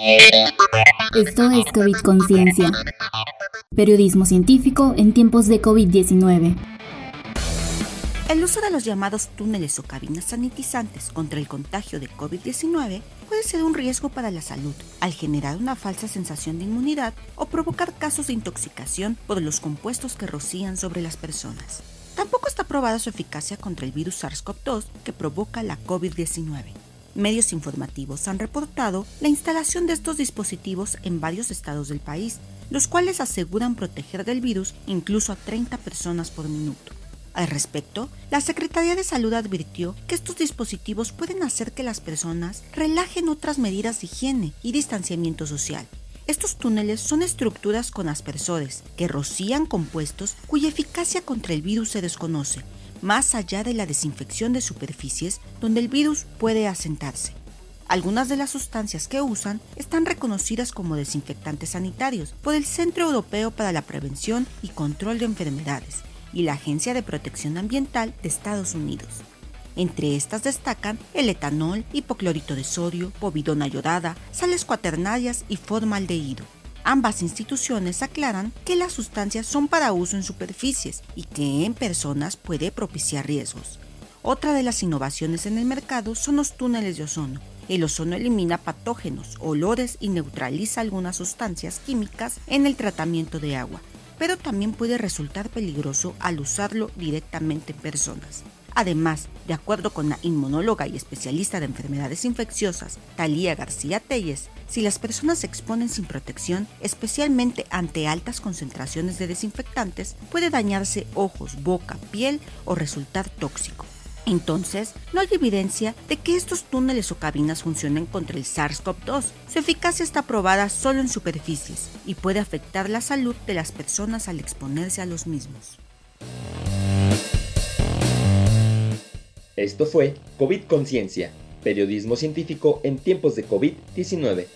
Esto es COVID Conciencia. Periodismo científico en tiempos de COVID-19. El uso de los llamados túneles o cabinas sanitizantes contra el contagio de COVID-19 puede ser un riesgo para la salud al generar una falsa sensación de inmunidad o provocar casos de intoxicación por los compuestos que rocían sobre las personas. Tampoco está probada su eficacia contra el virus SARS-CoV-2 que provoca la COVID-19. Medios informativos han reportado la instalación de estos dispositivos en varios estados del país, los cuales aseguran proteger del virus incluso a 30 personas por minuto. Al respecto, la Secretaría de Salud advirtió que estos dispositivos pueden hacer que las personas relajen otras medidas de higiene y distanciamiento social. Estos túneles son estructuras con aspersores que rocían compuestos cuya eficacia contra el virus se desconoce, más allá de la desinfección de superficies donde el virus puede asentarse. Algunas de las sustancias que usan están reconocidas como desinfectantes sanitarios por el Centro Europeo para la Prevención y Control de Enfermedades, y la Agencia de Protección Ambiental de Estados Unidos. Entre estas destacan el etanol, hipoclorito de sodio, povidona yodada, sales cuaternarias y formaldehído. Ambas instituciones aclaran que las sustancias son para uso en superficies y que en personas puede propiciar riesgos. Otra de las innovaciones en el mercado son los túneles de ozono. El ozono elimina patógenos, olores y neutraliza algunas sustancias químicas en el tratamiento de agua, pero también puede resultar peligroso al usarlo directamente en personas. Además, de acuerdo con la inmunóloga y especialista de enfermedades infecciosas, Talía García Telles, si las personas se exponen sin protección, especialmente ante altas concentraciones de desinfectantes, puede dañarse ojos, boca, piel o resultar tóxico. Entonces, no hay evidencia de que estos túneles o cabinas funcionen contra el SARS-CoV-2. Su eficacia está probada solo en superficies y puede afectar la salud de las personas al exponerse a los mismos. Esto fue COVID Conciencia, periodismo científico en tiempos de COVID-19.